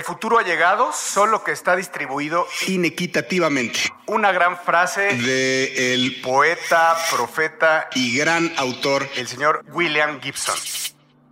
El futuro ha llegado, solo que está distribuido inequitativamente. Una gran frase de el poeta, profeta y gran autor, el señor William Gibson.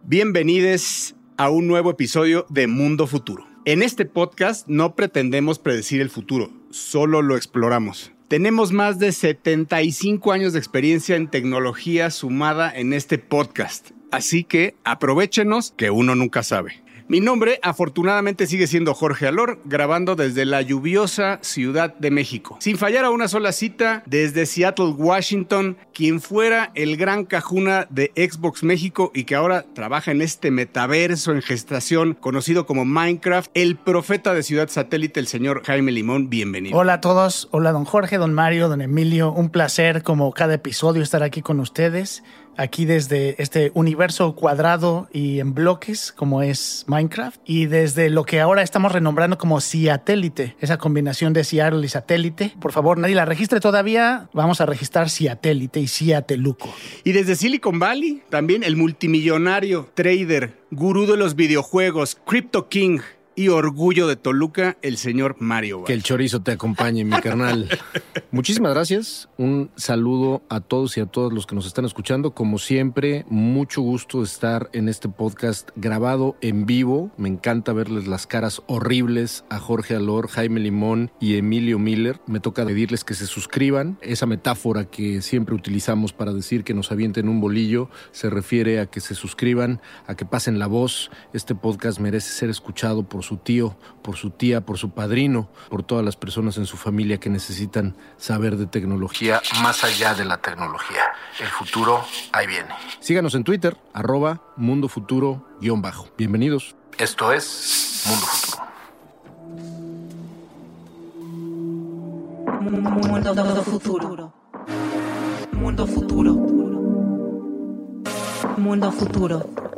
Bienvenidos a un nuevo episodio de Mundo Futuro. En este podcast no pretendemos predecir el futuro, solo lo exploramos. Tenemos más de 75 años de experiencia en tecnología sumada en este podcast, así que aprovechenos que uno nunca sabe. Mi nombre afortunadamente sigue siendo Jorge Alor, grabando desde la lluviosa Ciudad de México. Sin fallar a una sola cita, desde Seattle, Washington, quien fuera el gran cajuna de Xbox México y que ahora trabaja en este metaverso en gestación conocido como Minecraft, el profeta de Ciudad Satélite, el señor Jaime Limón, bienvenido. Hola a todos, hola don Jorge, don Mario, don Emilio, un placer como cada episodio estar aquí con ustedes aquí desde este universo cuadrado y en bloques como es Minecraft y desde lo que ahora estamos renombrando como Ciatélite, esa combinación de Seattle y satélite. Por favor, nadie la registre todavía, vamos a registrar Ciatélite y Ciateluco. Y desde Silicon Valley, también el multimillonario trader, gurú de los videojuegos, Crypto King, y orgullo de Toluca, el señor Mario. Que el chorizo te acompañe, mi carnal. Muchísimas gracias. Un saludo a todos y a todos los que nos están escuchando. Como siempre, mucho gusto de estar en este podcast grabado en vivo. Me encanta verles las caras horribles a Jorge Alor, Jaime Limón y Emilio Miller. Me toca pedirles que se suscriban. Esa metáfora que siempre utilizamos para decir que nos avienten un bolillo se refiere a que se suscriban, a que pasen la voz. Este podcast merece ser escuchado por su tío, por su tía, por su padrino, por todas las personas en su familia que necesitan saber de tecnología más allá de la tecnología. El futuro ahí viene. Síganos en Twitter, arroba Mundo Futuro-bajo. Bienvenidos. Esto es Mundo Futuro. Mundo Futuro. Mundo Futuro. Mundo Futuro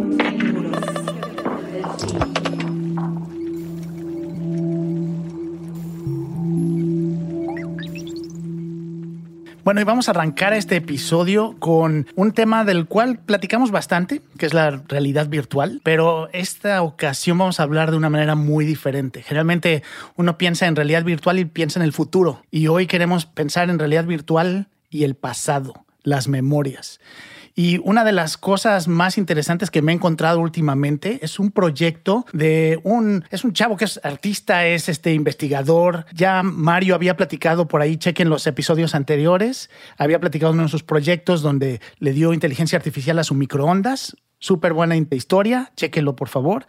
Bueno, y vamos a arrancar este episodio con un tema del cual platicamos bastante, que es la realidad virtual, pero esta ocasión vamos a hablar de una manera muy diferente. Generalmente uno piensa en realidad virtual y piensa en el futuro, y hoy queremos pensar en realidad virtual y el pasado, las memorias. Y una de las cosas más interesantes que me he encontrado últimamente es un proyecto de un, es un chavo que es artista, es este investigador. Ya Mario había platicado por ahí, chequen los episodios anteriores, había platicado uno de sus proyectos donde le dio inteligencia artificial a su microondas. Súper buena historia, chequenlo por favor.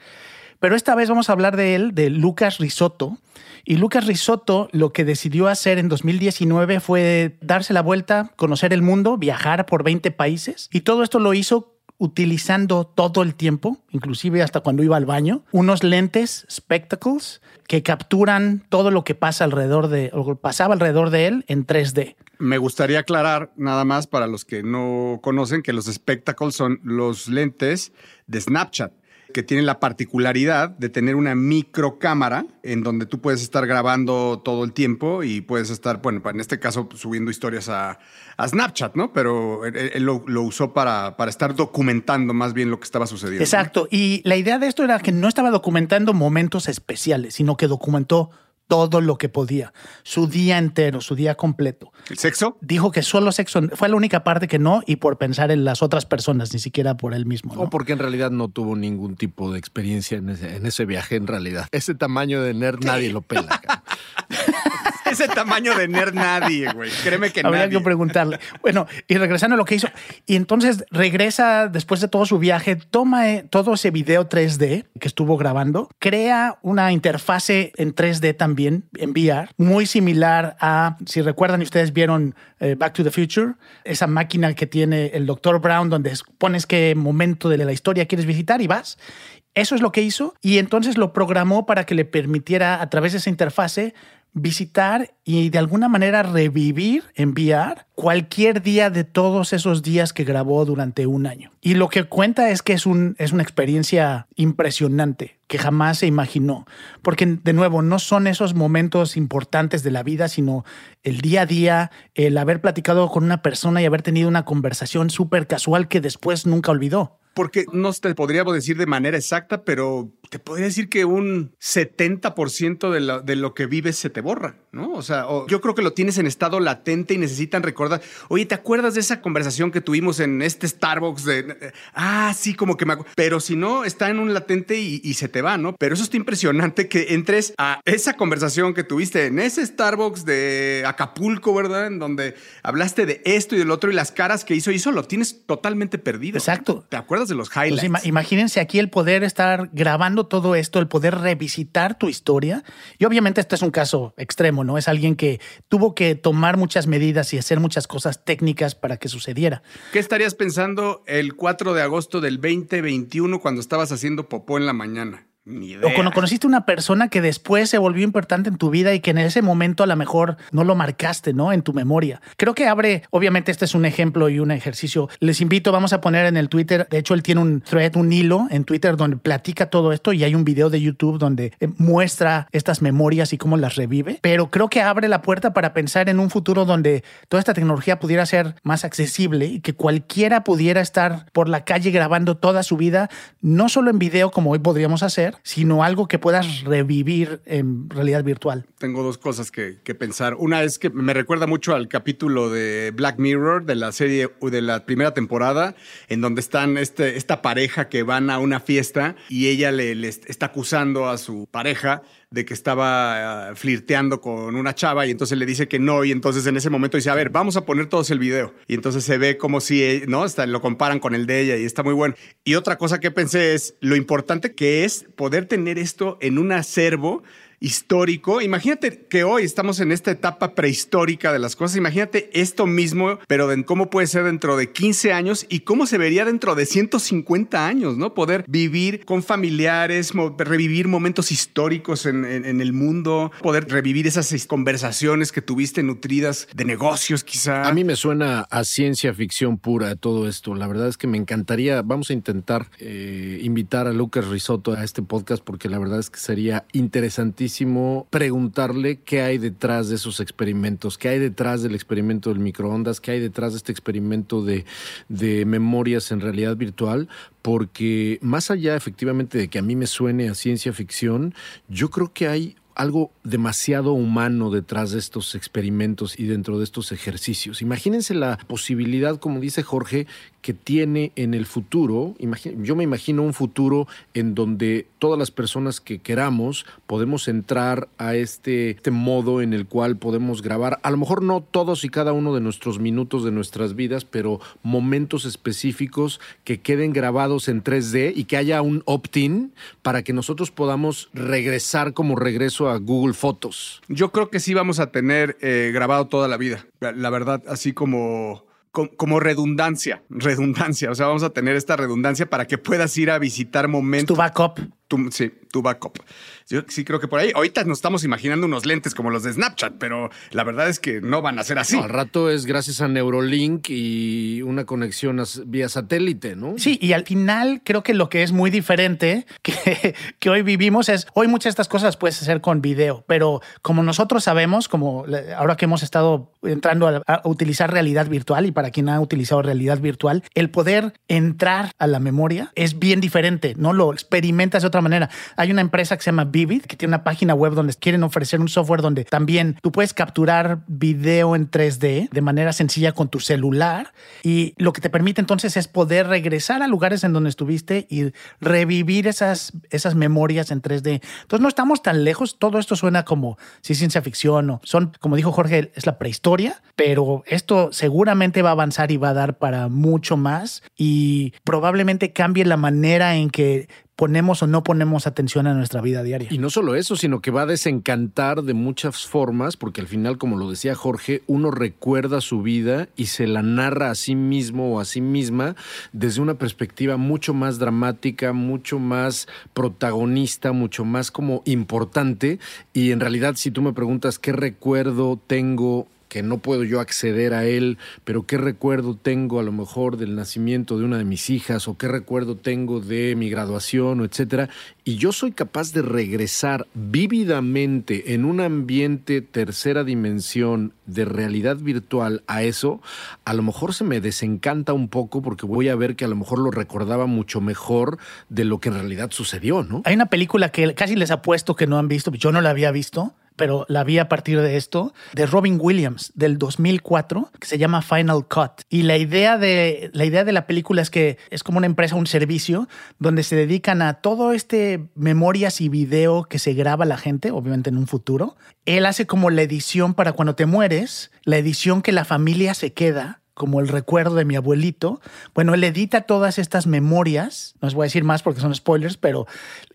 Pero esta vez vamos a hablar de él, de Lucas Risotto. Y Lucas Risotto lo que decidió hacer en 2019 fue darse la vuelta, conocer el mundo, viajar por 20 países. Y todo esto lo hizo utilizando todo el tiempo, inclusive hasta cuando iba al baño, unos lentes spectacles que capturan todo lo que pasa alrededor de, o pasaba alrededor de él en 3D. Me gustaría aclarar nada más para los que no conocen que los spectacles son los lentes de Snapchat que tiene la particularidad de tener una microcámara en donde tú puedes estar grabando todo el tiempo y puedes estar, bueno, en este caso subiendo historias a, Snapchat, ¿no? Pero él, lo, lo, usó para, para estar documentando más bien lo que estaba sucediendo. Exacto. Y la idea de esto era que no estaba documentando momentos especiales, sino que documentó todo lo que podía, su día entero, su día completo. ¿El sexo? Dijo que solo sexo fue la única parte que no y por pensar en las otras personas, ni siquiera por él mismo. O porque en realidad no tuvo ningún tipo de experiencia en ese, en ese viaje en realidad. Ese tamaño de nerd nadie lo pela. ese tamaño de nerd nadie, güey. Créeme que Habría que preguntarle. Bueno, y regresando a lo que hizo. Y entonces regresa después de todo su viaje, toma eh, todo ese video 3D que estuvo grabando, crea una interfase en 3D también, en VR, muy similar a, si recuerdan y ustedes vieron eh, Back to the Future, esa máquina que tiene el Dr. Brown, donde pones qué momento de la historia quieres visitar y vas. Eso es lo que hizo y entonces lo programó para que le permitiera a través de esa interfase visitar y de alguna manera revivir, enviar cualquier día de todos esos días que grabó durante un año. Y lo que cuenta es que es, un, es una experiencia impresionante que jamás se imaginó. Porque, de nuevo, no son esos momentos importantes de la vida, sino el día a día, el haber platicado con una persona y haber tenido una conversación súper casual que después nunca olvidó. Porque no te podríamos decir de manera exacta, pero te podría decir que un 70% de lo, de lo que vives se te borra, ¿no? O sea, o yo creo que lo tienes en estado latente y necesitan recordar, oye, ¿te acuerdas de esa conversación que tuvimos en este Starbucks de, ah, sí, como que me acuerdo, pero si no, está en un latente y, y, se te va, ¿no? Pero eso está impresionante que entres a esa conversación que tuviste en ese Starbucks de Acapulco, ¿verdad? En donde hablaste de esto y del otro y las caras que hizo y eso lo tienes totalmente perdido. Exacto. ¿Te acuerdas de los highlights? Pues imagínense aquí el poder estar grabando todo esto, el poder revisitar tu historia. Y obviamente este es un caso extremo, ¿no? Es alguien que tuvo que tomar muchas medidas y hacer muchas cosas técnicas para que sucediera. ¿Qué estarías pensando el 4 de agosto del 2021 cuando estabas haciendo popó en la mañana? O cuando conociste una persona que después se volvió importante en tu vida y que en ese momento a lo mejor no lo marcaste, ¿no? En tu memoria. Creo que abre, obviamente este es un ejemplo y un ejercicio. Les invito, vamos a poner en el Twitter, de hecho él tiene un thread, un hilo en Twitter donde platica todo esto y hay un video de YouTube donde eh, muestra estas memorias y cómo las revive. Pero creo que abre la puerta para pensar en un futuro donde toda esta tecnología pudiera ser más accesible y que cualquiera pudiera estar por la calle grabando toda su vida, no solo en video como hoy podríamos hacer, sino algo que puedas revivir en realidad virtual. Tengo dos cosas que, pensar. Una es que me recuerda mucho al capítulo de Black Mirror de la serie de la primera temporada, en donde están este, esta pareja que van a una fiesta y ella le, le está acusando a su pareja de que estaba uh, flirteando con una chava y entonces le dice que no y entonces en ese momento dice, a ver, vamos a poner todos el video. Y entonces se ve como si, ¿no? Está, lo comparan con el de ella y está muy bueno. Y otra cosa que pensé es lo importante que es poder tener esto en un acervo histórico. Imagínate que hoy estamos en esta etapa prehistórica de las cosas. Imagínate esto mismo, pero de cómo puede ser dentro de 15 años y cómo se vería dentro de 150 años, ¿no? Poder vivir con familiares, revivir momentos históricos en, el mundo, poder revivir esas conversaciones que tuviste nutridas de negocios, quizá. A mí me suena a ciencia ficción pura todo esto. La verdad es que me encantaría, vamos a intentar eh, invitar a Lucas Risotto a este podcast porque la verdad es que sería interesantísimo preguntarle qué hay detrás de esos experimentos, qué hay detrás del experimento del microondas, qué hay detrás de este experimento de, de memorias en realidad virtual, porque más allá efectivamente de que a mí me suene a ciencia ficción, yo creo que hay algo demasiado humano detrás de estos experimentos y dentro de estos ejercicios. Imagínense la posibilidad, como dice Jorge, que tiene en el futuro. Yo me imagino un futuro en donde todas las personas que queramos podemos entrar a este, este, modo en el cual podemos grabar, a lo mejor no todos y cada uno de nuestros minutos de nuestras vidas, pero momentos específicos que queden grabados en 3D y que haya un opt-in para que nosotros podamos regresar como regreso a Google Fotos. Yo creo que sí vamos a tener eh, grabado toda la vida. La verdad, así como como redundancia, redundancia. O sea, vamos a tener esta redundancia para que puedas ir a visitar momentos. Tu backup. Tu, sí, tu backup. Yo sí creo que por ahí. Ahorita nos estamos imaginando unos lentes como los de Snapchat, pero la verdad es que no van a ser así. No, al rato es gracias a Neurolink y una conexión vía satélite, ¿no? Sí, y al final creo que lo que es muy diferente que, que hoy vivimos es, hoy muchas de estas cosas puedes hacer con video, pero como nosotros sabemos, como ahora que hemos estado entrando a, a utilizar realidad virtual y para quien ha utilizado realidad virtual, el poder entrar a la memoria es bien diferente, ¿no? Lo experimentas de otra manera. Hay una empresa que se llama Vivid, que tiene una página web donde quieren ofrecer un software donde también tú puedes capturar video en 3D de manera sencilla con tu celular y lo que te permite entonces es poder regresar a lugares en donde estuviste y revivir esas, esas memorias en 3D. Entonces no estamos tan lejos, todo esto suena como si ciencia ficción o son, como dijo Jorge, es la prehistoria, pero esto seguramente va a avanzar y va a dar para mucho más y probablemente cambie la manera en que ponemos o no ponemos atención a nuestra vida diaria. Y no solo eso, sino que va a desencantar de muchas formas, porque al final, como lo decía Jorge, uno recuerda su vida y se la narra a sí mismo o a sí misma desde una perspectiva mucho más dramática, mucho más protagonista, mucho más como importante. Y en realidad, si tú me preguntas qué recuerdo tengo que no puedo yo acceder a él, pero qué recuerdo tengo a lo mejor del nacimiento de una de mis hijas o qué recuerdo tengo de mi graduación o etcétera, y yo soy capaz de regresar vívidamente en un ambiente tercera dimensión de realidad virtual a eso, a lo mejor se me desencanta un poco porque voy a ver que a lo mejor lo recordaba mucho mejor de lo que en realidad sucedió, ¿no? Hay una película que casi les apuesto que no han visto, yo no la había visto, pero la vi a partir de esto, de Robin Williams del 2004, que se llama Final Cut. Y la idea de la, idea de la película es que es como una empresa, un servicio, donde se dedican a todo este memorias y video que se graba la gente, obviamente en un futuro. Él hace como la edición para cuando te mueres, la edición que la familia se queda como el recuerdo de mi abuelito. Bueno, él edita todas estas memorias, no os voy a decir más porque son spoilers, pero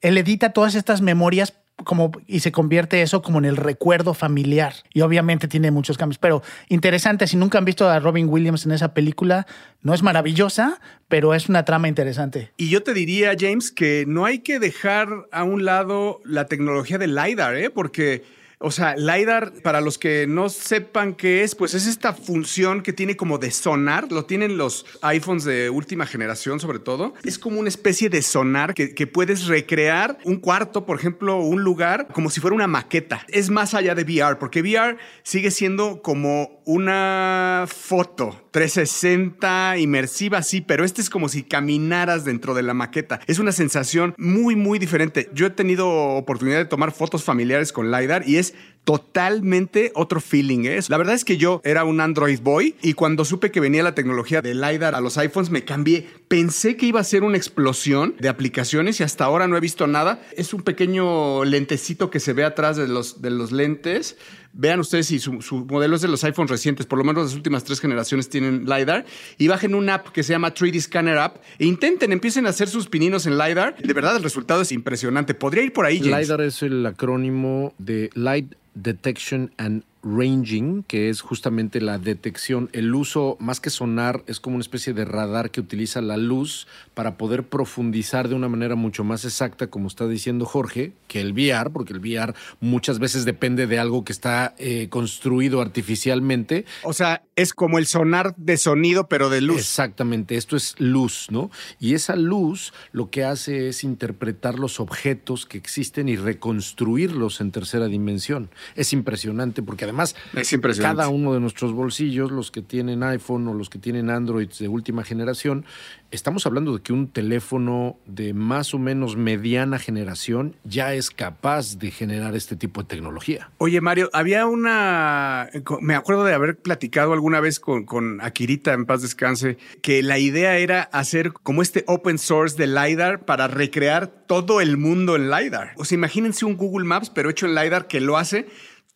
él edita todas estas memorias como y se convierte eso como en el recuerdo familiar. Y obviamente tiene muchos cambios, pero interesante, si nunca han visto a Robin Williams en esa película, no es maravillosa, pero es una trama interesante. Y yo te diría, James, que no hay que dejar a un lado la tecnología del LiDAR, ¿eh? porque o sea, LiDAR, para los que no sepan qué es, pues es esta función que tiene como de sonar. Lo tienen los iPhones de última generación, sobre todo. Es como una especie de sonar que, que puedes recrear un cuarto, por ejemplo, un lugar, como si fuera una maqueta. Es más allá de VR, porque VR sigue siendo como una foto 360 inmersiva, sí, pero este es como si caminaras dentro de la maqueta. Es una sensación muy, muy diferente. Yo he tenido oportunidad de tomar fotos familiares con LiDAR y es totalmente otro feeling. ¿eh? La verdad es que yo era un Android boy y cuando supe que venía la tecnología de LiDAR a los iPhones me cambié. Pensé que iba a ser una explosión de aplicaciones y hasta ahora no he visto nada. Es un pequeño lentecito que se ve atrás de los, de los lentes. Vean ustedes si su, su modelo es de los iPhones recientes, por lo menos las últimas tres generaciones tienen LiDAR, y bajen una app que se llama 3D Scanner App e intenten, empiecen a hacer sus pininos en LiDAR. De verdad, el resultado es impresionante. Podría ir por ahí. LiDAR es el acrónimo de Light Detection and ranging, que es justamente la detección, el uso, más que sonar, es como una especie de radar que utiliza la luz para poder profundizar de una manera mucho más exacta, como está diciendo Jorge, que el VR, porque el VR muchas veces depende de algo que está eh, construido artificialmente. O sea, es como el sonar de sonido, pero de luz. Exactamente, esto es luz, ¿no? Y esa luz lo que hace es interpretar los objetos que existen y reconstruirlos en tercera dimensión. Es impresionante porque además es impresionante. cada uno de nuestros bolsillos, los que tienen iPhone o los que tienen Android de última generación, estamos hablando de que un teléfono de más o menos mediana generación ya es capaz de generar este tipo de tecnología. Oye, Mario, había una. Me acuerdo de haber platicado alguna vez con, con Akirita, en paz descanse, que la idea era hacer como este open source de LiDAR para recrear todo el mundo en LiDAR. O sea, imagínense un Google Maps, pero hecho en LiDAR que lo hace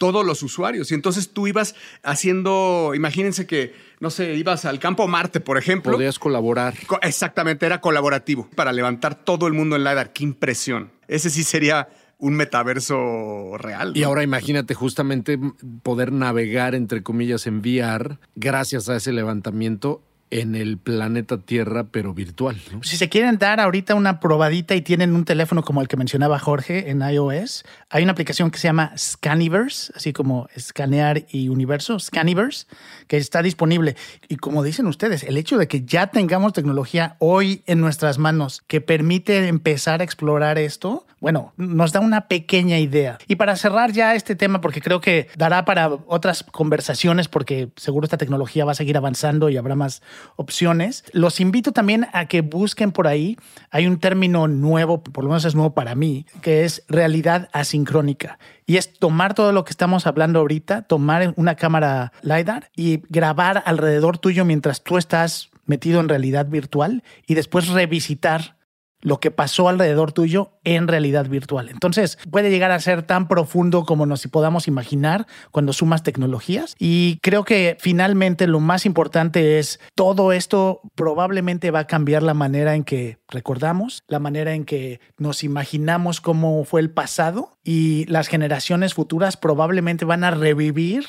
todos los usuarios. Y entonces tú ibas haciendo, imagínense que, no sé, ibas al campo Marte, por ejemplo. Podías colaborar. Co- Exactamente, era colaborativo para levantar todo el mundo en LiDAR. Qué impresión. Ese sí sería un metaverso real. Y ahora imagínate justamente poder navegar, entre comillas, en VR gracias a ese levantamiento en el planeta Tierra, pero virtual. Si se quieren dar ahorita una probadita y tienen un teléfono como el que mencionaba Jorge en iOS, hay una aplicación que se llama Scaniverse, así como escanear y universo, Scaniverse, que está disponible. Y como dicen ustedes, el hecho de que ya tengamos tecnología hoy en nuestras manos que permite empezar a explorar esto, bueno, nos da una pequeña idea. Y para cerrar ya este tema, porque creo que dará para otras conversaciones, porque seguro esta tecnología va a seguir avanzando y habrá más opciones. Los invito también a que busquen por ahí. Hay un término nuevo, por lo menos es nuevo para mí, que es realidad asincrónica. Y es tomar todo lo que estamos hablando ahorita, tomar una cámara LiDAR y grabar alrededor tuyo mientras tú estás metido en realidad virtual y después revisitar lo que pasó alrededor tuyo en realidad virtual. Entonces puede llegar a ser tan profundo como nos podamos imaginar cuando sumas tecnologías. Y creo que finalmente lo más importante es todo esto probablemente va a cambiar la manera en que recordamos, la manera en que nos imaginamos cómo fue el pasado y las generaciones futuras probablemente van a revivir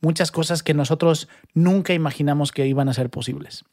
muchas cosas que nosotros nunca imaginamos que iban a ser posibles.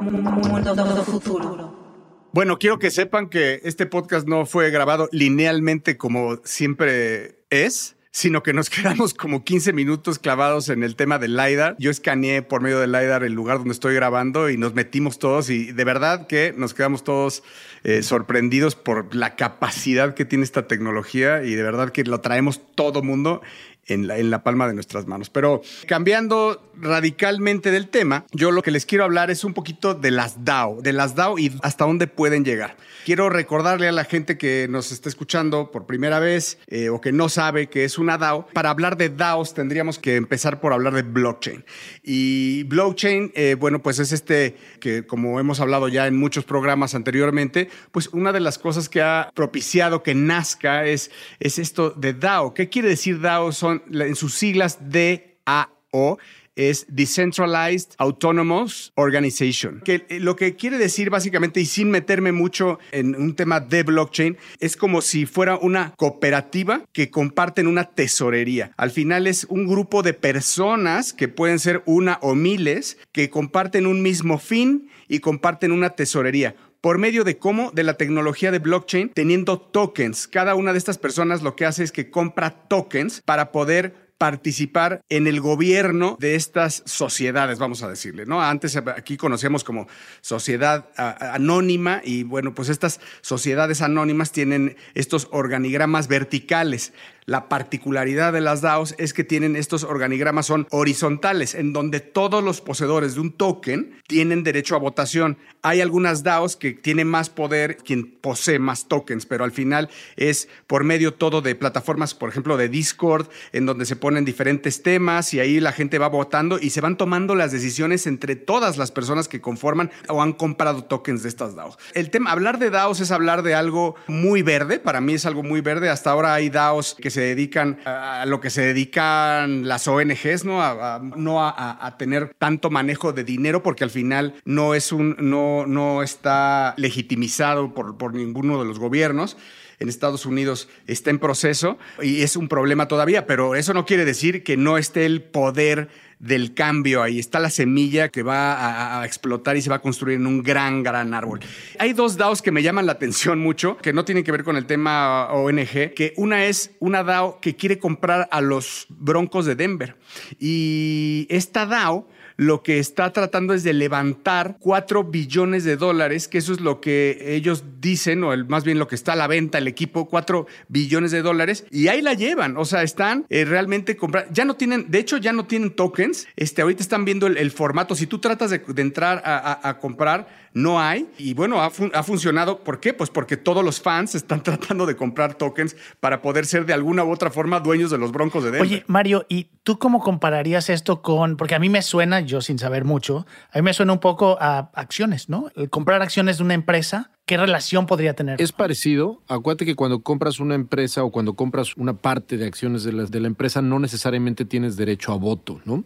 Mundo futuro. Bueno, quiero que sepan que este podcast no fue grabado linealmente como siempre es sino que nos quedamos como 15 minutos clavados en el tema del LiDAR. Yo escaneé por medio del LiDAR el lugar donde estoy grabando y nos metimos todos y de verdad que nos quedamos todos eh, sorprendidos por la capacidad que tiene esta tecnología y de verdad que lo traemos todo mundo en la, en la, palma de nuestras manos. Pero cambiando radicalmente del tema, yo lo que les quiero hablar es un poquito de las DAO, de las DAO y hasta dónde pueden llegar. Quiero recordarle a la gente que nos está escuchando por primera vez eh, o que no sabe que es una DAO. Para hablar de DAOs tendríamos que empezar por hablar de blockchain. Y blockchain, eh, bueno, pues es este que como hemos hablado ya en muchos programas anteriormente, pues una de las cosas que ha propiciado que nazca es, es esto de DAO. ¿Qué quiere decir DAO? Son en sus siglas DAO es Decentralized Autonomous Organization, que eh, lo que quiere decir básicamente, y sin meterme mucho en un tema de blockchain, es como si fuera una cooperativa que comparten una tesorería. Al final es un grupo de personas que pueden ser una o miles que comparten un mismo fin y comparten una tesorería por medio de cómo, de la tecnología de blockchain, teniendo tokens. Cada una de estas personas lo que hace es que compra tokens para poder participar en el gobierno de estas sociedades, vamos a decirle, ¿no? Antes aquí conocíamos como sociedad anónima y bueno, pues estas sociedades anónimas tienen estos organigramas verticales. La particularidad de las DAOs es que tienen estos organigramas son horizontales, en donde todos los poseedores de un token tienen derecho a votación. Hay algunas DAOs que tienen más poder quien posee más tokens, pero al final es por medio todo de plataformas, por ejemplo, de Discord, en donde se ponen diferentes temas y ahí la gente va votando y se van tomando las decisiones entre todas las personas que conforman o han comprado tokens de estas DAOs. El tema, hablar de DAOs es hablar de algo muy verde, para mí es algo muy verde. Hasta ahora hay DAOs que se dedican a lo que se dedican las ONGs, ¿no? A, no a, tener tanto manejo de dinero porque al final no es un, no, no está legitimizado por, por ninguno de los gobiernos en Estados Unidos está en proceso y es un problema todavía, pero eso no quiere decir que no esté el poder del cambio ahí. Está la semilla que va a, explotar y se va a construir en un gran, gran árbol. Hay dos DAOs que me llaman la atención mucho, que no tienen que ver con el tema ONG, que una es una DAO que quiere comprar a los Broncos de Denver. Y esta DAO lo que está tratando es de levantar 4 billones de dólares, que eso es lo que ellos dicen, o más bien lo que está a la venta el equipo, 4 billones de dólares, y ahí la llevan, o sea, están eh, realmente comprando, ya no tienen, de hecho ya no tienen tokens, este, ahorita están viendo el, formato, si tú tratas de, entrar a comprar, no hay. Y bueno, ha, funcionado. ¿Por qué? Pues porque todos los fans están tratando de comprar tokens para poder ser de alguna u otra forma dueños de los Broncos de Denver. Oye, Mario, ¿y tú cómo compararías esto con, porque a mí me suena, yo sin saber mucho, a mí me suena un poco a acciones, ¿no? El comprar acciones de una empresa ¿Qué relación podría tener? Es parecido. Acuérdate que cuando compras una empresa o cuando compras una parte de acciones de la, de la empresa, no necesariamente tienes derecho a voto, ¿no?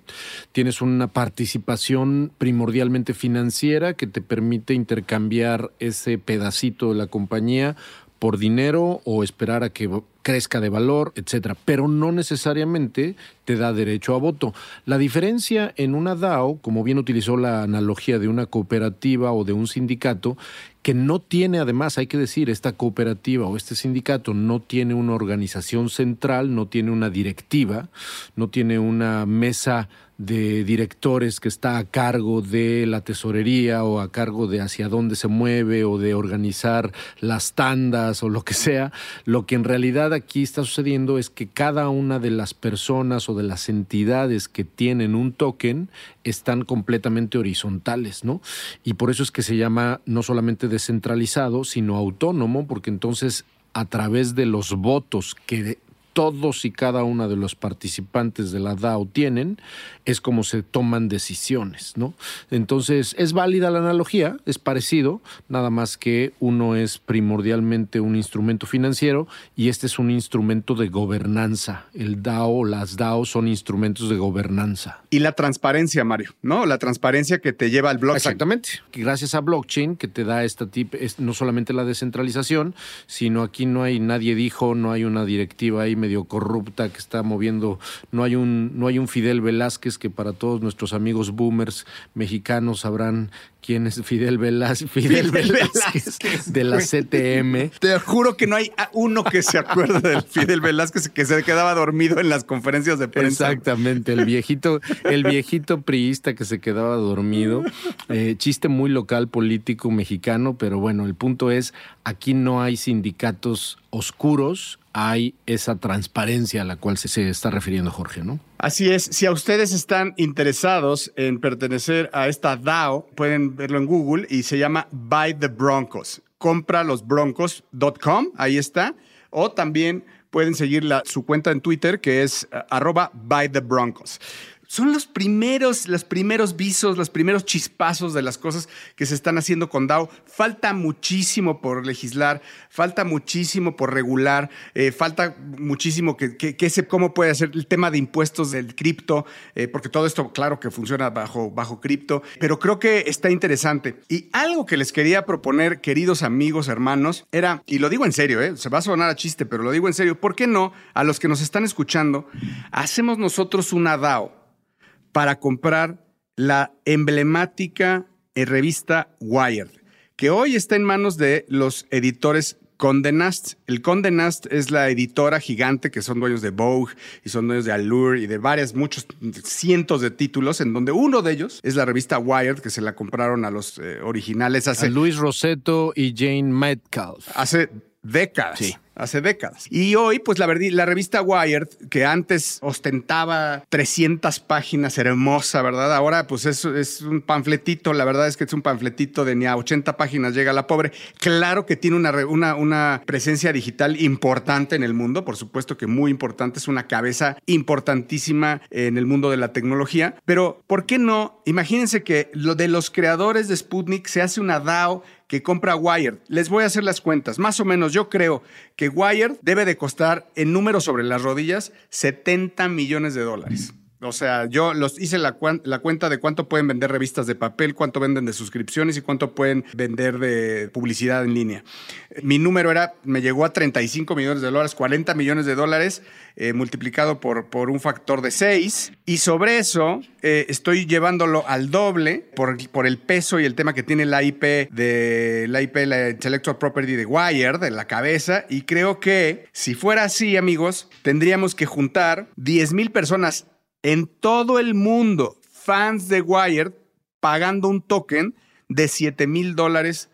Tienes una participación primordialmente financiera que te permite intercambiar ese pedacito de la compañía por dinero o esperar a que crezca de valor, etcétera, pero no necesariamente te da derecho a voto. La diferencia en una DAO, como bien utilizó la analogía de una cooperativa o de un sindicato, que no tiene además, hay que decir, esta cooperativa o este sindicato no tiene una organización central, no tiene una directiva, no tiene una mesa de directores que está a cargo de la tesorería o a cargo de hacia dónde se mueve o de organizar las tandas o lo que sea, lo que en realidad aquí está sucediendo es que cada una de las personas o de las entidades que tienen un token están completamente horizontales, ¿no? Y por eso es que se llama no solamente descentralizado, sino autónomo, porque entonces a través de los votos que todos y cada uno de los participantes de la DAO tienen, es como se toman decisiones, ¿no? Entonces, es válida la analogía, es parecido, nada más que uno es primordialmente un instrumento financiero y este es un instrumento de gobernanza. El DAO, las DAO son instrumentos de gobernanza. Y la transparencia, Mario, ¿no? La transparencia que te lleva al blockchain. Exactamente. Gracias a blockchain que te da esta tip, es no solamente la descentralización, sino aquí no hay nadie dijo, no hay una directiva ahí medio corrupta que está moviendo, no hay un no hay un Fidel Velázquez que para todos nuestros amigos boomers mexicanos sabrán quién es Fidel Velázquez, Fidel, Fidel Velázquez, Velázquez, de la. CTM. Te juro que no hay uno que se acuerde del Fidel Velázquez que se quedaba dormido en las conferencias de prensa. Exactamente, el viejito, el viejito priista que se quedaba dormido. Eh, chiste muy local político mexicano, pero bueno, el punto es, aquí no hay sindicatos oscuros, hay esa transparencia a la cual se, está refiriendo Jorge, ¿no? Así es, si a ustedes están interesados en pertenecer a esta DAO, pueden verlo en Google y se llama Buy the Broncos. Compra los broncos.com, ahí está. O también pueden seguir la- su cuenta en Twitter que es eh, arroba Buy the Broncos. Son los primeros, los primeros visos, los primeros chispazos de las cosas que se están haciendo con DAO. Falta muchísimo por legislar, falta muchísimo por regular, eh, falta muchísimo que, que, que se, cómo puede ser el tema de impuestos del cripto, eh, porque todo esto, claro que funciona bajo, bajo cripto, pero creo que está interesante. Y algo que les quería proponer, queridos amigos, hermanos, era, y lo digo en serio, eh, se va a sonar a chiste, pero lo digo en serio, ¿por qué no a los que nos están escuchando, hacemos nosotros una DAO? Para comprar la emblemática eh, revista Wired, que hoy está en manos de los editores Condé Nast. El Condé Nast es la editora gigante que son dueños de Vogue y son dueños de Allure y de varias, muchos cientos de títulos, en donde uno de ellos es la revista Wired, que se la compraron a los eh, originales hace A Luis Roseto y Jane Metcalf. hace décadas. Sí. Hace décadas. Y hoy, pues la, revista Wired, que antes ostentaba 300 páginas, hermosa, ¿verdad? Ahora, pues es, es un panfletito, la verdad es que es un panfletito de ni a 80 páginas llega la pobre. Claro que tiene una, una presencia digital importante en el mundo, por supuesto que muy importante, es una cabeza importantísima en el mundo de la tecnología, pero ¿por qué no? Imagínense que lo de los creadores de Sputnik se hace una DAO que compra Wired. Les voy a hacer las cuentas. Más o menos, yo creo que Wired debe de costar en números sobre las rodillas 70 millones de dólares. O sea, yo los hice la, cuenta de cuánto pueden vender revistas de papel, cuánto venden de suscripciones y cuánto pueden vender de publicidad en línea. Mi número era, me llegó a 35 millones de dólares, 40 millones de dólares eh, multiplicado por, un factor de 6. Y sobre eso eh, estoy llevándolo al doble por, por el peso y el tema que tiene la IP de la IP, la Intellectual Property de Wired, de la cabeza. Y creo que si fuera así, amigos, tendríamos que juntar 10 mil personas en todo el mundo, fans de Wired, pagando un token de 7 mil dólares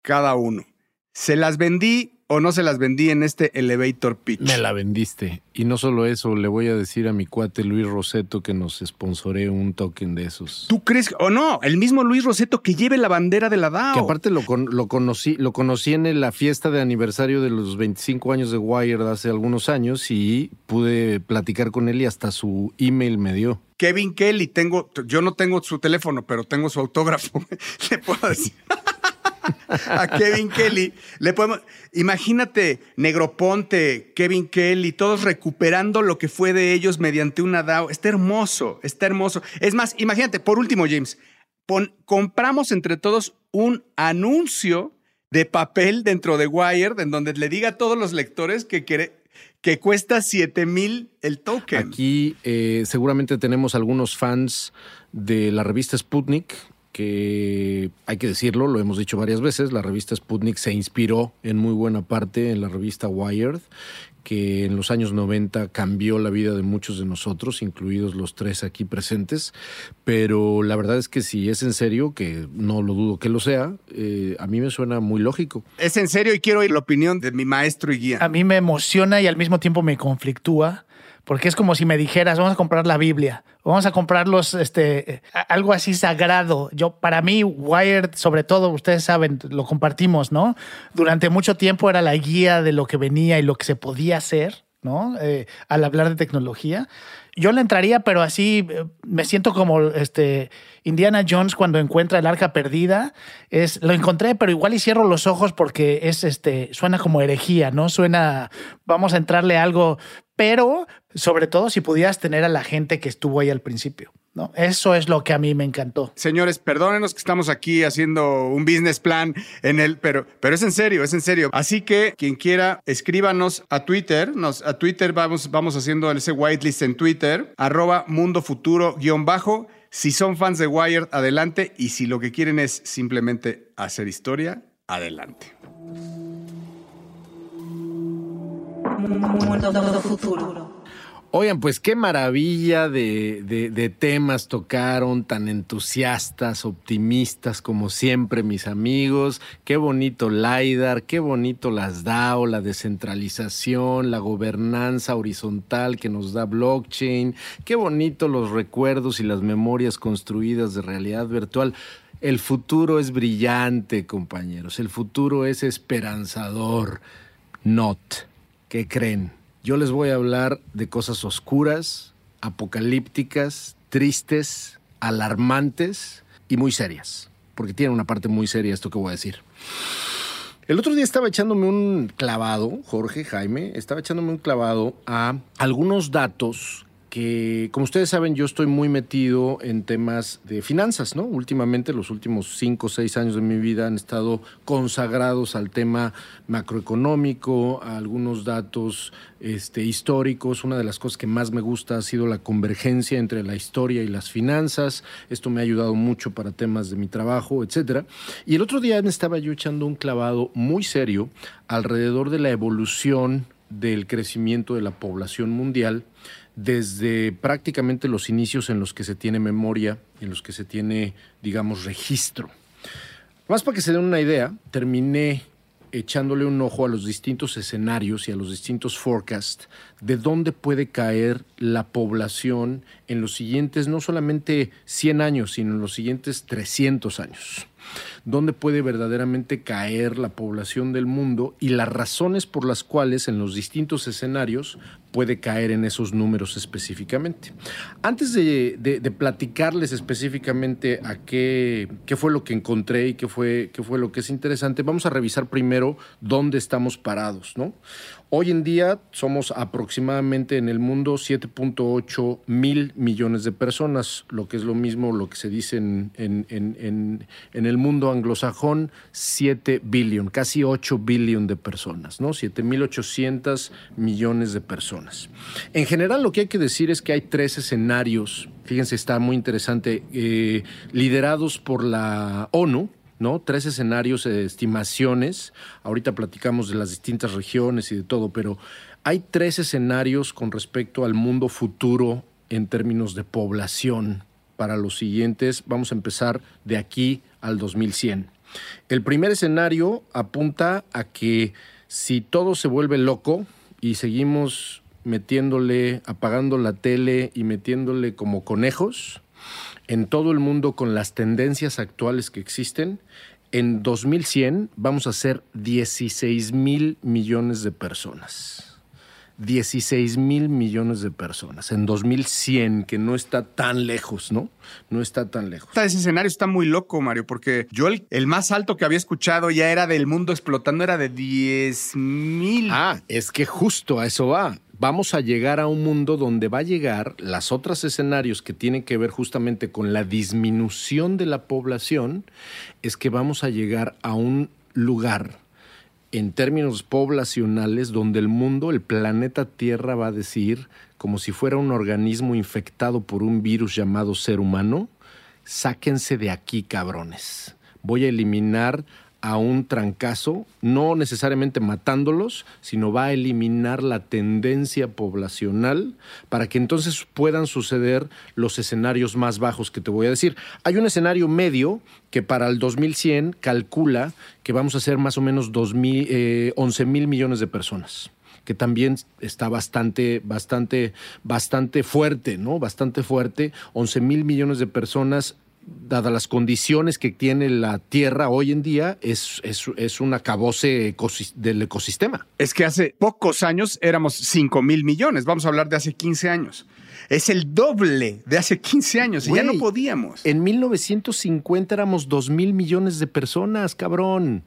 cada uno. ¿Se las vendí o no se las vendí en este elevator pitch? Me la vendiste. Y no solo eso, le voy a decir a mi cuate Luis Roseto que nos sponsoree un token de esos. ¿Tú crees? O no, el mismo Luis Roseto que lleve la bandera de la DAO. Que aparte lo, con- lo, conocí, lo conocí en la fiesta de aniversario de los 25 años de Wired hace algunos años y pude platicar con él y hasta su email me dio. Kevin Kelly, tengo, yo no tengo su teléfono, pero tengo su autógrafo. Le puedo decir. A Kevin Kelly, le podemos. Imagínate, Negroponte, Kevin Kelly, todos recuperando lo que fue de ellos mediante una DAO. Está hermoso, está hermoso. Es más, imagínate, por último, James, compramos entre todos un anuncio de papel dentro de Wired en donde le diga a todos los lectores que cuesta 7 mil el token. Aquí eh, seguramente tenemos algunos fans de la revista Sputnik, que hay que decirlo, lo hemos dicho varias veces, la revista Sputnik se inspiró en muy buena parte en la revista Wired, que en los años 90 cambió la vida de muchos de nosotros, incluidos los tres aquí presentes, pero la verdad es que si es en serio, que no lo dudo que lo sea, eh, a mí me suena muy lógico. Es en serio y quiero oír la opinión de mi maestro y guía. A mí me emociona y al mismo tiempo me conflictúa. Porque es como si me dijeras, vamos a comprar la Biblia, vamos a comprar los, este, algo así sagrado. Yo, para mí, Wired, sobre todo, ustedes saben, lo compartimos, ¿no? Durante mucho tiempo era la guía de lo que venía y lo que se podía hacer ¿no? Eh, al hablar de tecnología. Yo le entraría, pero así eh, me siento como este Indiana Jones cuando encuentra el arca perdida. Es, lo encontré, pero igual y cierro los ojos porque es este, suena como herejía, ¿no? Suena, vamos a entrarle algo, pero sobre todo si pudieras tener a la gente que estuvo ahí al principio. ¿no? Eso es lo que a mí me encantó. Señores, perdónenos que estamos aquí haciendo un business plan en el, pero, pero es en serio, es en serio. Así que quien quiera, escríbanos a Twitter. Nos, a Twitter vamos, vamos haciendo ese whitelist en Twitter, arroba mundo futuro guion bajo. Si son fans de Wired, adelante. Y si lo que quieren es simplemente hacer historia, adelante. Mundo futuro. Oigan, pues qué maravilla de, de- temas tocaron, tan entusiastas, optimistas como siempre, mis amigos. Qué bonito LIDAR, qué bonito las DAO, la descentralización, la gobernanza horizontal que nos da blockchain. Qué bonito los recuerdos y las memorias construidas de realidad virtual. El futuro es brillante, compañeros. El futuro es esperanzador. Not. ¿Qué creen? Yo les voy a hablar de cosas oscuras, apocalípticas, tristes, alarmantes y muy serias. Porque tiene una parte muy seria esto que voy a decir. El otro día estaba echándome un clavado, Jorge, Jaime, estaba echándome un clavado a algunos datos que, como ustedes saben, yo estoy muy metido en temas de finanzas, ¿no? Últimamente, los últimos cinco o seis años de mi vida han estado consagrados al tema macroeconómico, a algunos datos este, históricos. Una de las cosas que más me gusta ha sido la convergencia entre la historia y las finanzas. Esto me ha ayudado mucho para temas de mi trabajo, etcétera. Y el otro día me estaba yo echando un clavado muy serio alrededor de la evolución del crecimiento de la población mundial desde prácticamente los inicios en los que se tiene memoria, en los que se tiene, digamos, registro. Más para que se den una idea, terminé echándole un ojo a los distintos escenarios y a los distintos forecasts de dónde puede caer la población en los siguientes, no solamente 100 años, sino en los siguientes 300 años. Dónde puede verdaderamente caer la población del mundo y las razones por las cuales en los distintos escenarios puede caer en esos números específicamente. Antes de, platicarles específicamente a qué, qué fue lo que encontré y qué fue, qué fue lo que es interesante, vamos a revisar primero dónde estamos parados, ¿no? Hoy en día somos aproximadamente en el mundo 7.8 mil millones de personas, lo que es lo mismo lo que se dice en, en- en- el mundo anglosajón, 7 billion, casi 8 billion de personas, ¿no? 7.800 millones de personas. En general lo que hay que decir es que hay tres escenarios, fíjense, está muy interesante, eh, liderados por la ONU, ¿no? Tres escenarios de estimaciones. Ahorita platicamos de las distintas regiones y de todo, pero hay tres escenarios con respecto al mundo futuro en términos de población para los siguientes. Vamos a empezar de aquí al 2100. El primer escenario apunta a que si todo se vuelve loco y seguimos metiéndole, apagando la tele y metiéndole como conejos, en todo el mundo con las tendencias actuales que existen, en 2100 vamos a ser 16 mil millones de personas. 16 mil millones de personas en 2100, que no está tan lejos, ¿no? No está tan lejos. Ese escenario está muy loco, Mario, porque yo el, el más alto que había escuchado ya era del mundo explotando, era de 10 mil. Ah, es que justo a eso va. Vamos a llegar a un mundo donde va a llegar las otros escenarios que tienen que ver justamente con la disminución de la población, es que vamos a llegar a un lugar en términos poblacionales donde el mundo, el planeta Tierra va a decir, como si fuera un organismo infectado por un virus llamado ser humano, sáquense de aquí, cabrones. Voy a eliminar a un trancazo, no necesariamente matándolos, sino va a eliminar la tendencia poblacional para que entonces puedan suceder los escenarios más bajos que te voy a decir. Hay un escenario medio que para el 2100 calcula que vamos a ser más o menos 2000, eh, 11 mil millones de personas que también está bastante, bastante, bastante fuerte, ¿no? Bastante fuerte. 11 mil millones de personas dadas las condiciones que tiene la Tierra hoy en día, es, es, es un acabose del ecosistema. Es que hace pocos años éramos 5 mil millones. Vamos a hablar de hace 15 años. Es el doble de hace 15 años y ya no podíamos. En 1950 éramos 2 mil millones de personas, cabrón.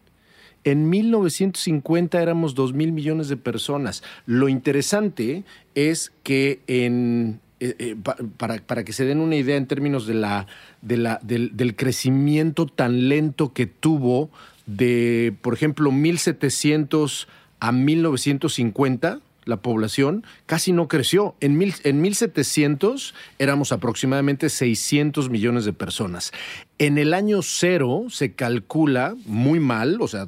En 1950 éramos 2 mil millones de personas. Lo interesante es que en, eh, eh, pa- para, para que se den una idea en términos de la, de la, del, del crecimiento tan lento que tuvo de, por ejemplo, 1700 a 1950, la población casi no creció. En, mil, en 1700 éramos aproximadamente 600 millones de personas. En el año cero se calcula muy mal, o sea,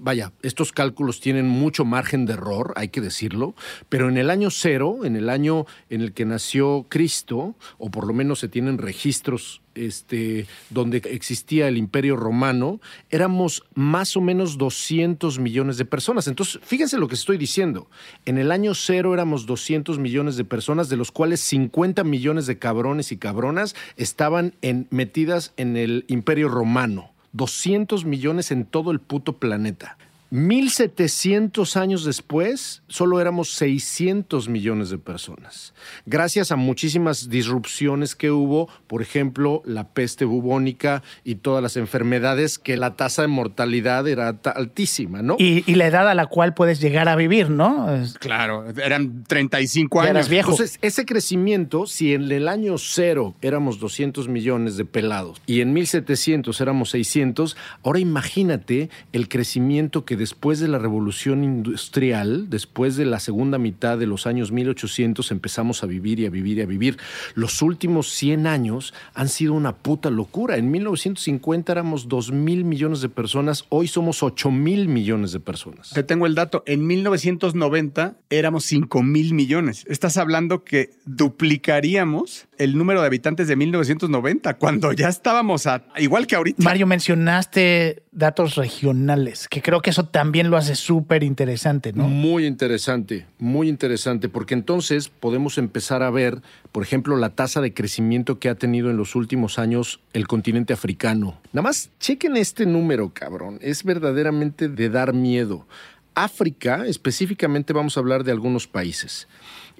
vaya, estos cálculos tienen mucho margen de error, hay que decirlo, pero en el año cero, en el año en el que nació Cristo, o por lo menos se tienen registros este, donde existía el imperio romano, éramos más o menos 200 millones de personas. Entonces, fíjense lo que estoy diciendo. En el año cero éramos 200 millones de personas, de los cuales 50 millones de cabrones y cabronas estaban metidas en el imperio romano. 200 millones en todo el puto planeta. 1700 años después, solo éramos 600 millones de personas. Gracias a muchísimas disrupciones que hubo, por ejemplo, la peste bubónica y todas las enfermedades, que la tasa de mortalidad era altísima, ¿no? Y, y la edad a la cual puedes llegar a vivir, ¿no? Claro, eran 35 Ya años. eras viejo. Entonces, ese crecimiento, si en el año cero éramos 200 millones de pelados y en 1700 éramos 600, ahora imagínate el crecimiento que después de la revolución industrial, después de la segunda mitad de los años 1800, empezamos a vivir y a vivir y a vivir. Los últimos 100 años han sido una puta locura. En 1950 éramos 2 mil millones de personas, hoy somos 8 mil millones de personas. Te tengo el dato. En 1990 éramos 5 mil millones. Estás hablando que duplicaríamos el número de habitantes de 1990 cuando ya estábamos a igual que ahorita. Mario, mencionaste datos regionales, que creo que eso también lo hace súper interesante, ¿no? Muy interesante, muy interesante, porque entonces podemos empezar a ver, por ejemplo, la tasa de crecimiento que ha tenido en los últimos años el continente africano. Nada más chequen este número, cabrón. Es verdaderamente de dar miedo. África, específicamente vamos a hablar de algunos países.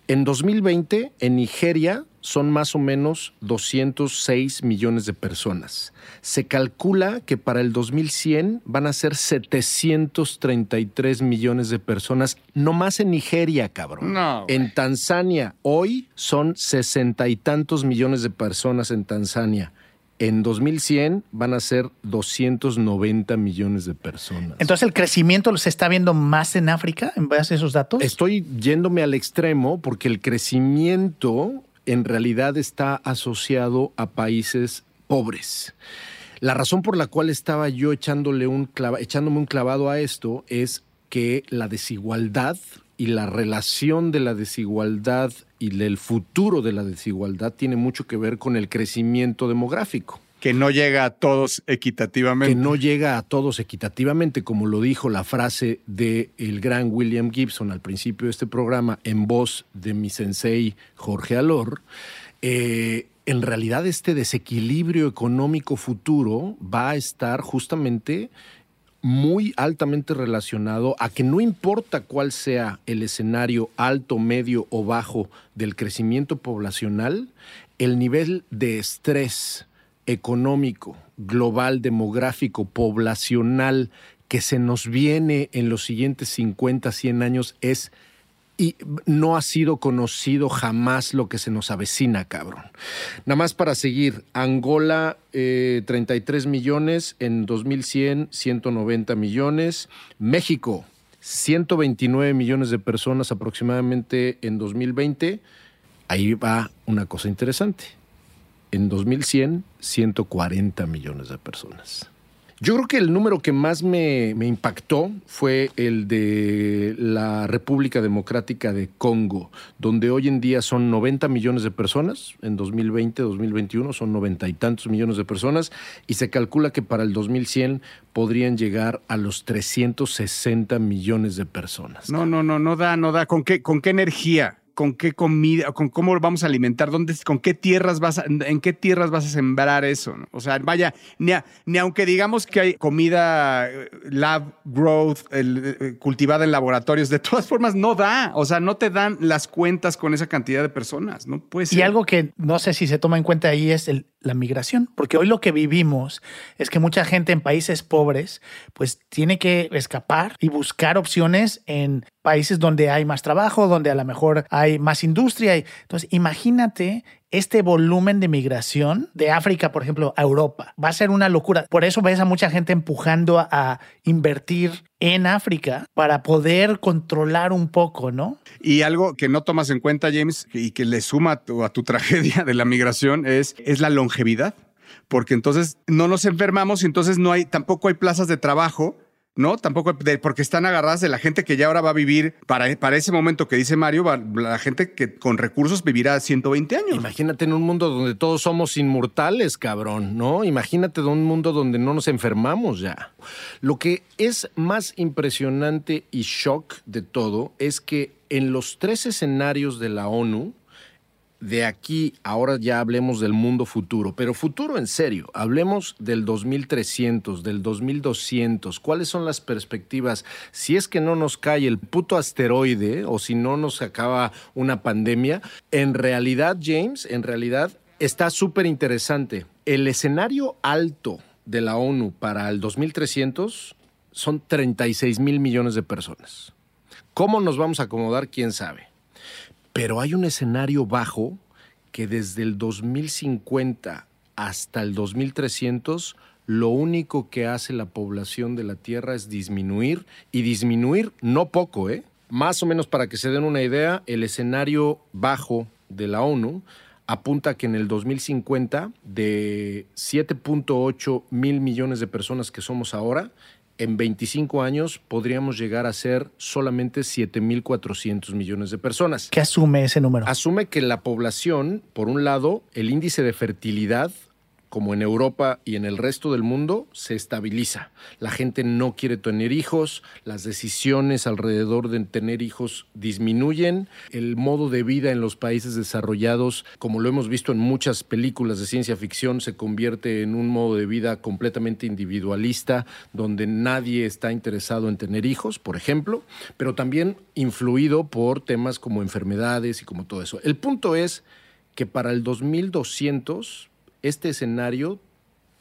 En 2020, en Nigeria son más o menos 206 millones de personas. Se calcula que para el 2100 van a ser 733 millones de personas, no más en Nigeria, cabrón. No. En Tanzania, hoy son sesenta y tantos millones de personas en Tanzania. En 2100 van a ser 290 millones de personas. Entonces, ¿el crecimiento se está viendo más en África en base a esos datos? Estoy yéndome al extremo porque el crecimiento en realidad está asociado a países pobres. La razón por la cual estaba yo echándole un clava- echándome un clavado a esto es que la desigualdad y la relación de la desigualdad y el futuro de la desigualdad tiene mucho que ver con el crecimiento demográfico Que no llega a todos equitativamente. que no llega a todos equitativamente, como lo dijo la frase del el gran William Gibson al principio de este programa, en voz de mi sensei Jorge Alor, eh, en realidad este desequilibrio económico futuro va a estar justamente muy altamente relacionado a que no importa cuál sea el escenario alto, medio o bajo del crecimiento poblacional, el nivel de estrés económico, global, demográfico, poblacional que se nos viene en los siguientes 50, 100 años es y no ha sido conocido jamás lo que se nos avecina, cabrón. Nada más para seguir, Angola, eh, 33 millones, en 2100, 190 millones. México, 129 millones de personas aproximadamente en 2020. Ahí va una cosa interesante. En 2100, 140 millones de personas. Yo creo que el número que más me, impactó fue el de la República Democrática de Congo, donde hoy en día son 90 millones de personas, en 2020, 2021 son 90 y tantos millones de personas, y se calcula que para el 2100 podrían llegar a los 360 millones de personas. No, no, no, no da, no da. ¿Con qué, con qué energía? Con qué comida, con cómo vamos a alimentar, dónde, con qué tierras vas a, en qué tierras vas a sembrar eso. ¿no? O sea, vaya, ni, a- ni aunque digamos que hay comida eh, lab growth, el, eh, cultivada en laboratorios, de todas formas no da. O sea, no te dan las cuentas con esa cantidad de personas. No puede ser. Y algo que no sé si se toma en cuenta ahí es el- la migración, porque hoy lo que vivimos es que mucha gente en países pobres pues tiene que escapar y buscar opciones en países donde hay más trabajo, donde a lo mejor hay más industria. Entonces, imagínate este volumen de migración de África, por ejemplo, a Europa. Va a ser una locura. Por eso ves a mucha gente empujando a, invertir en África para poder controlar un poco, ¿no? Y algo que no tomas en cuenta, James, y que le suma a tu, a tu tragedia de la migración es, es la longevidad. Porque entonces no nos enfermamos y entonces no hay, tampoco hay plazas de trabajo, ¿no? Tampoco, porque están agarradas de la gente que ya ahora va a vivir, para, para ese momento que dice Mario, la gente que con recursos vivirá 120 años. Imagínate en un mundo donde todos somos inmortales, cabrón, ¿no? Imagínate de un mundo donde no nos enfermamos ya. Lo que es más impresionante y shock de todo es que en los tres escenarios de la ONU, de aquí, ahora ya hablemos del mundo futuro, pero futuro en serio, hablemos del 2300, del 2200, cuáles son las perspectivas, si es que no nos cae el puto asteroide o si no nos acaba una pandemia, en realidad, James, en realidad está súper interesante. El escenario alto de la ONU para el 2300 son 36 mil millones de personas. ¿Cómo nos vamos a acomodar? ¿Quién sabe? Pero hay un escenario bajo que desde el 2050 hasta el 2300 lo único que hace la población de la Tierra es disminuir y disminuir no poco, ¿eh? Más o menos para que se den una idea, el escenario bajo de la ONU apunta que en el 2050 de 7.8 mil millones de personas que somos ahora, en 25 años podríamos llegar a ser solamente 7.400 millones de personas. ¿Qué asume ese número? Asume que la población, por un lado, el índice de fertilidad, como en Europa y en el resto del mundo, se estabiliza. La gente no quiere tener hijos, las decisiones alrededor de tener hijos disminuyen, el modo de vida en los países desarrollados, como lo hemos visto en muchas películas de ciencia ficción, se convierte en un modo de vida completamente individualista, donde nadie está interesado en tener hijos, por ejemplo, pero también influido por temas como enfermedades y como todo eso. El punto es que para el 2200 este escenario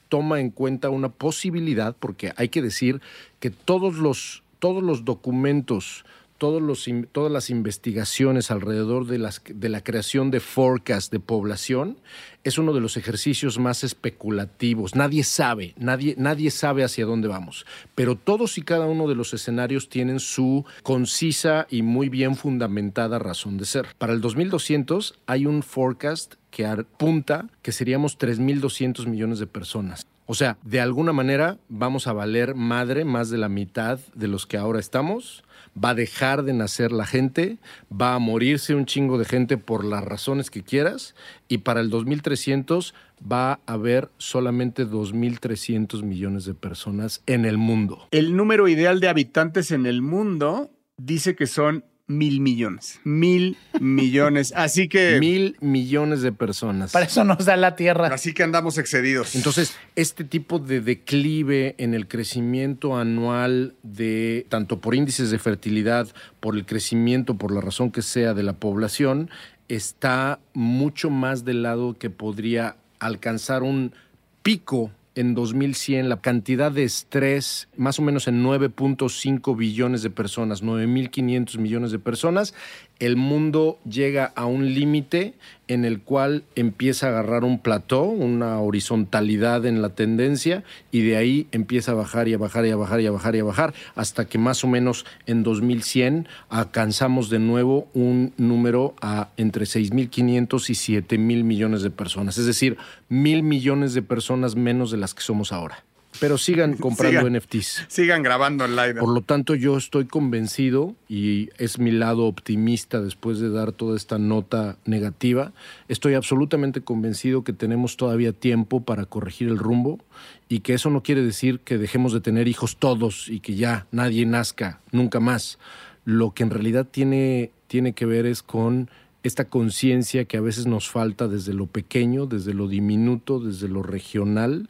toma en cuenta una posibilidad, porque hay que decir que todos los, todos los documentos, todos los, todas las investigaciones alrededor de, las, de la creación de forecast de población es uno de los ejercicios más especulativos. Nadie sabe, nadie, nadie sabe hacia dónde vamos, pero todos y cada uno de los escenarios tienen su concisa y muy bien fundamentada razón de ser. Para el 2200 hay un forecast que apunta que seríamos 3.200 millones de personas. O sea, de alguna manera vamos a valer madre más de la mitad de los que ahora estamos. Va a dejar de nacer la gente, va a morirse un chingo de gente por las razones que quieras y para el 2300 va a haber solamente 2.300 millones de personas en el mundo. El número ideal de habitantes en el mundo dice que son mil millones. Mil millones. Así que. Mil millones de personas. Para eso nos da la Tierra. Así que andamos excedidos. Entonces, este tipo de declive en el crecimiento anual de, tanto por índices de fertilidad, por el crecimiento, por la razón que sea de la población, está mucho más del lado que podría alcanzar un pico en 2100, la cantidad de estrés, más o menos en 9.5 billones de personas, 9.500 millones de personas, el mundo llega a un límite en el cual empieza a agarrar un plató, una horizontalidad en la tendencia, y de ahí empieza a bajar y a bajar y a bajar y a bajar y a bajar, hasta que más o menos en 2100 alcanzamos de nuevo un número a entre 6.500 y 7.000 millones de personas, es decir, mil millones de personas menos de las que somos ahora. Pero sigan comprando Sigan. NFTs. Sigan grabando el live. Por lo tanto, yo estoy convencido, y es mi lado optimista después de dar toda esta nota negativa, estoy absolutamente convencido que tenemos todavía tiempo para corregir el rumbo y que eso no quiere decir que dejemos de tener hijos todos y que ya nadie nazca nunca más. Lo que en realidad tiene, tiene que ver es con esta conciencia que a veces nos falta desde lo pequeño, desde lo diminuto, desde lo regional,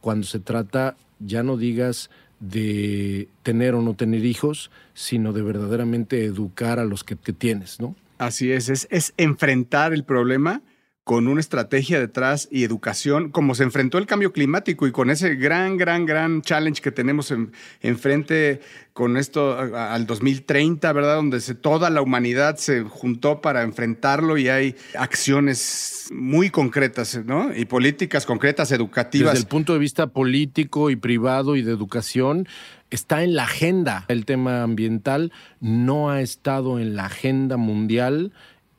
cuando se trata, ya no digas de tener o no tener hijos, sino de verdaderamente educar a los que, que tienes, ¿no? Así es, es, es enfrentar el problema con una estrategia detrás y educación, como se enfrentó el cambio climático y con ese gran, gran, gran challenge que tenemos en- enfrente con esto al 2030, ¿verdad? Donde toda la humanidad se juntó para enfrentarlo y hay acciones muy concretas, ¿no? Y políticas concretas, educativas. Desde el punto de vista político y privado y de educación, está en la agenda. El tema ambiental no ha estado en la agenda mundial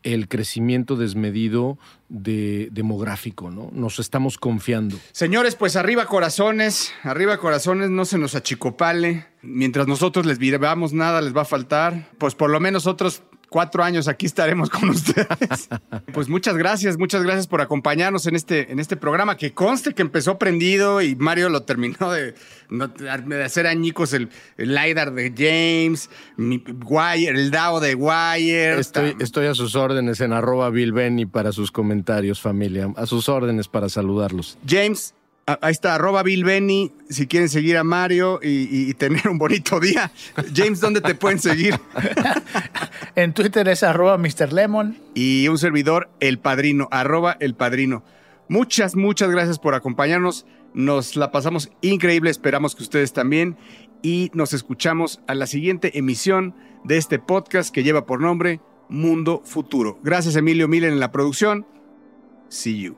el crecimiento desmedido de, demográfico, ¿no? Nos estamos confiando. Señores, pues arriba corazones, arriba corazones, no se nos achicopale. Mientras nosotros les vivamos nada les va a faltar. Pues por lo menos otros cuatro años aquí estaremos con ustedes. pues muchas gracias, muchas gracias por acompañarnos en este, en este programa que conste que empezó prendido y Mario lo terminó de, de hacer añicos el, el LiDAR de James, mi, Wire, el DAO de Wire. Estoy, estoy a sus órdenes en arroba Bill Benny para sus comentarios, familia. A sus órdenes para saludarlos. James, ahí está, arroba Bill Benny, si quieren seguir a Mario y, y- y tener un bonito día. James, ¿dónde te pueden seguir? En Twitter es arroba Mr. Lemon. Y un servidor, El Padrino, arroba El Padrino. Muchas, muchas gracias por acompañarnos. Nos la pasamos increíble, esperamos que ustedes también. Y nos escuchamos a la siguiente emisión de este podcast que lleva por nombre Mundo Futuro. Gracias Emilio Milen en la producción. See you.